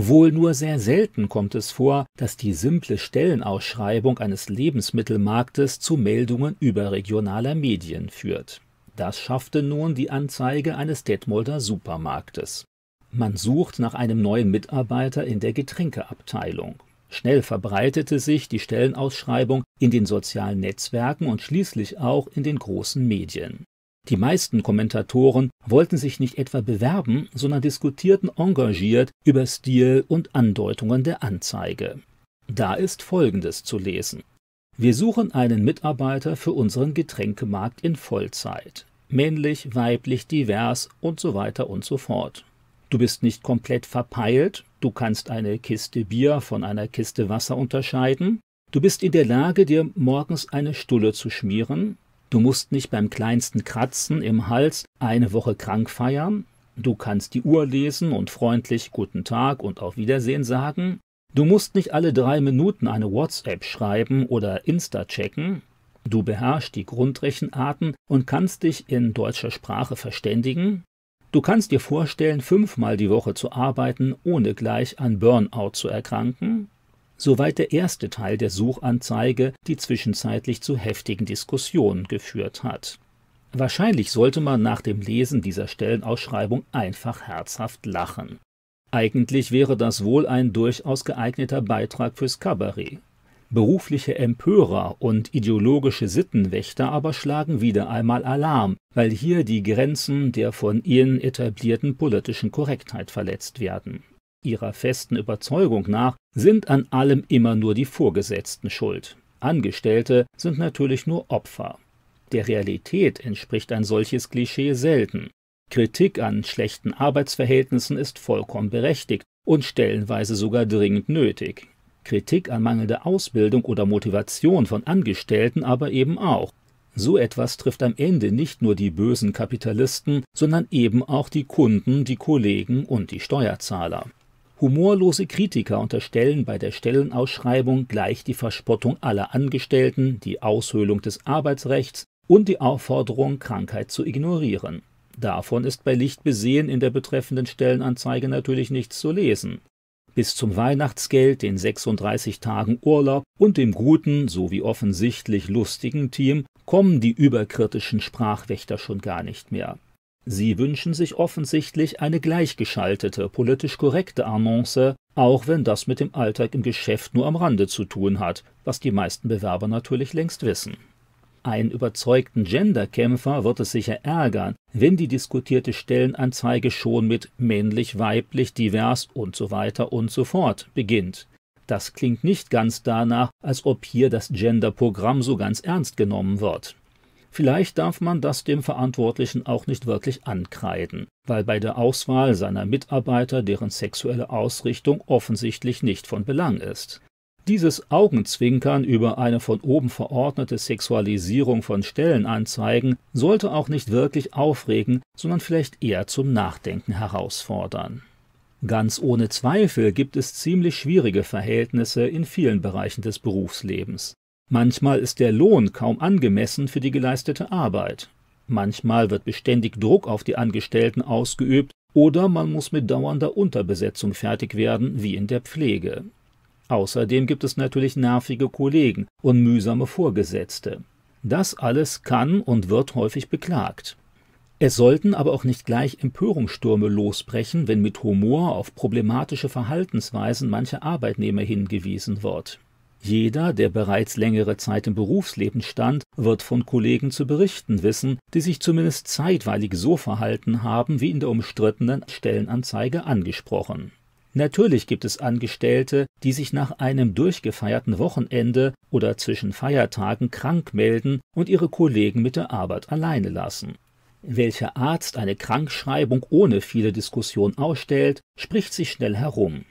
Wohl nur sehr selten kommt es vor, dass die simple Stellenausschreibung eines Lebensmittelmarktes zu Meldungen überregionaler Medien führt. Das schaffte nun die Anzeige eines Detmolder Supermarktes. Man sucht nach einem neuen Mitarbeiter in der Getränkeabteilung. Schnell verbreitete sich die Stellenausschreibung in den sozialen Netzwerken und schließlich auch in den großen Medien. Die meisten Kommentatoren wollten sich nicht etwa bewerben, sondern diskutierten engagiert über Stil und Andeutungen der Anzeige. Da ist Folgendes zu lesen. Wir suchen einen Mitarbeiter für unseren Getränkemarkt in Vollzeit. Männlich, weiblich, divers und so weiter und so fort. Du bist nicht komplett verpeilt, du kannst eine Kiste Bier von einer Kiste Wasser unterscheiden, du bist in der Lage, dir morgens eine Stulle zu schmieren, du musst nicht beim kleinsten Kratzen im Hals eine Woche krank feiern, du kannst die Uhr lesen und freundlich Guten Tag und auf Wiedersehen sagen, du musst nicht alle drei Minuten eine WhatsApp schreiben oder Insta checken, du beherrschst die Grundrechenarten und kannst dich in deutscher Sprache verständigen, Du kannst dir vorstellen, fünfmal die Woche zu arbeiten, ohne gleich an Burnout zu erkranken? Soweit der erste Teil der Suchanzeige, die zwischenzeitlich zu heftigen Diskussionen geführt hat. Wahrscheinlich sollte man nach dem Lesen dieser Stellenausschreibung einfach herzhaft lachen. Eigentlich wäre das wohl ein durchaus geeigneter Beitrag fürs Kabarett. Berufliche Empörer und ideologische Sittenwächter aber schlagen wieder einmal Alarm, weil hier die Grenzen der von ihnen etablierten politischen Korrektheit verletzt werden. Ihrer festen Überzeugung nach sind an allem immer nur die Vorgesetzten schuld. Angestellte sind natürlich nur Opfer. Der Realität entspricht ein solches Klischee selten. Kritik an schlechten Arbeitsverhältnissen ist vollkommen berechtigt und stellenweise sogar dringend nötig. Kritik an mangelnder Ausbildung oder Motivation von Angestellten aber eben auch. So etwas trifft am Ende nicht nur die bösen Kapitalisten, sondern eben auch die Kunden, die Kollegen und die Steuerzahler. Humorlose Kritiker unterstellen bei der Stellenausschreibung gleich die Verspottung aller Angestellten, die Aushöhlung des Arbeitsrechts und die Aufforderung, Krankheit zu ignorieren. Davon ist bei Licht besehen in der betreffenden Stellenanzeige natürlich nichts zu lesen bis zum Weihnachtsgeld, den 36 Tagen Urlaub und dem guten sowie offensichtlich lustigen Team kommen die überkritischen Sprachwächter schon gar nicht mehr. Sie wünschen sich offensichtlich eine gleichgeschaltete, politisch korrekte Annonce, auch wenn das mit dem Alltag im Geschäft nur am Rande zu tun hat, was die meisten Bewerber natürlich längst wissen. Einen überzeugten Genderkämpfer wird es sicher ärgern, wenn die diskutierte Stellenanzeige schon mit männlich, weiblich, divers und so weiter und so fort beginnt. Das klingt nicht ganz danach, als ob hier das Genderprogramm so ganz ernst genommen wird. Vielleicht darf man das dem Verantwortlichen auch nicht wirklich ankreiden, weil bei der Auswahl seiner Mitarbeiter deren sexuelle Ausrichtung offensichtlich nicht von Belang ist. Dieses Augenzwinkern über eine von oben verordnete Sexualisierung von Stellenanzeigen sollte auch nicht wirklich aufregen, sondern vielleicht eher zum Nachdenken herausfordern. Ganz ohne Zweifel gibt es ziemlich schwierige Verhältnisse in vielen Bereichen des Berufslebens. Manchmal ist der Lohn kaum angemessen für die geleistete Arbeit. Manchmal wird beständig Druck auf die Angestellten ausgeübt oder man muss mit dauernder Unterbesetzung fertig werden, wie in der Pflege. Außerdem gibt es natürlich nervige Kollegen und mühsame Vorgesetzte. Das alles kann und wird häufig beklagt. Es sollten aber auch nicht gleich Empörungsstürme losbrechen, wenn mit Humor auf problematische Verhaltensweisen mancher Arbeitnehmer hingewiesen wird. Jeder, der bereits längere Zeit im Berufsleben stand, wird von Kollegen zu berichten wissen, die sich zumindest zeitweilig so verhalten haben, wie in der umstrittenen Stellenanzeige angesprochen. Natürlich gibt es Angestellte, die sich nach einem durchgefeierten Wochenende oder zwischen Feiertagen krank melden und ihre Kollegen mit der Arbeit alleine lassen. Welcher Arzt eine Krankschreibung ohne viele Diskussion ausstellt, spricht sich schnell herum.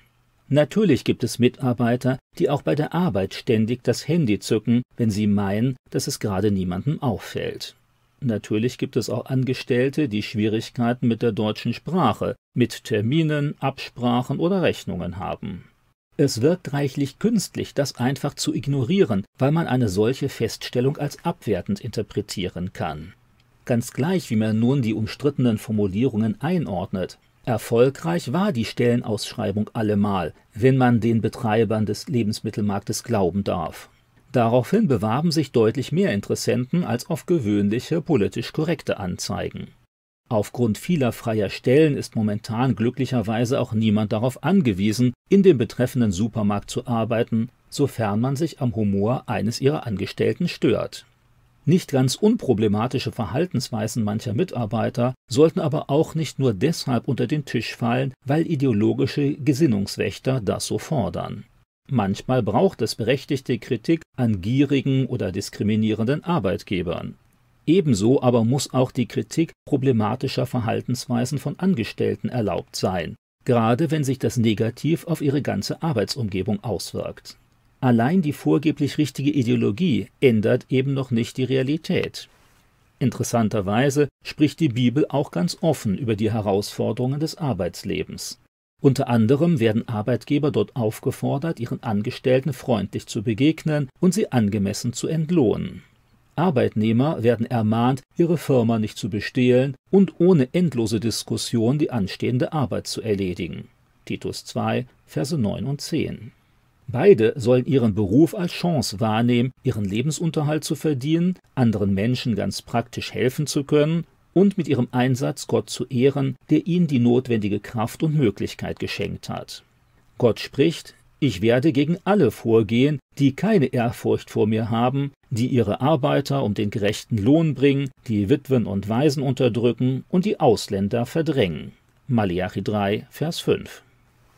Natürlich gibt es Mitarbeiter, die auch bei der Arbeit ständig das Handy zücken, wenn sie meinen, dass es gerade niemandem auffällt. Natürlich gibt es auch Angestellte, die Schwierigkeiten mit der deutschen Sprache, mit Terminen, Absprachen oder Rechnungen haben. Es wirkt reichlich künstlich, das einfach zu ignorieren, weil man eine solche Feststellung als abwertend interpretieren kann. Ganz gleich, wie man nun die umstrittenen Formulierungen einordnet. Erfolgreich war die Stellenausschreibung allemal, wenn man den Betreibern des Lebensmittelmarktes glauben darf. Daraufhin bewarben sich deutlich mehr Interessenten als auf gewöhnliche politisch korrekte Anzeigen. Aufgrund vieler freier Stellen ist momentan glücklicherweise auch niemand darauf angewiesen, in dem betreffenden Supermarkt zu arbeiten, sofern man sich am Humor eines ihrer Angestellten stört. Nicht ganz unproblematische Verhaltensweisen mancher Mitarbeiter sollten aber auch nicht nur deshalb unter den Tisch fallen, weil ideologische Gesinnungswächter das so fordern. Manchmal braucht es berechtigte Kritik an gierigen oder diskriminierenden Arbeitgebern. Ebenso aber muss auch die Kritik problematischer Verhaltensweisen von Angestellten erlaubt sein, gerade wenn sich das negativ auf ihre ganze Arbeitsumgebung auswirkt. Allein die vorgeblich richtige Ideologie ändert eben noch nicht die Realität. Interessanterweise spricht die Bibel auch ganz offen über die Herausforderungen des Arbeitslebens. Unter anderem werden Arbeitgeber dort aufgefordert, ihren Angestellten freundlich zu begegnen und sie angemessen zu entlohnen. Arbeitnehmer werden ermahnt, ihre Firma nicht zu bestehlen und ohne endlose Diskussion die anstehende Arbeit zu erledigen. Titus 2, Verse 9 und 10. Beide sollen ihren Beruf als Chance wahrnehmen, ihren Lebensunterhalt zu verdienen, anderen Menschen ganz praktisch helfen zu können und mit ihrem Einsatz Gott zu ehren, der ihnen die notwendige Kraft und Möglichkeit geschenkt hat. Gott spricht, ich werde gegen alle vorgehen, die keine Ehrfurcht vor mir haben, die ihre Arbeiter um den gerechten Lohn bringen, die Witwen und Waisen unterdrücken und die Ausländer verdrängen. Malachi 3, Vers 5.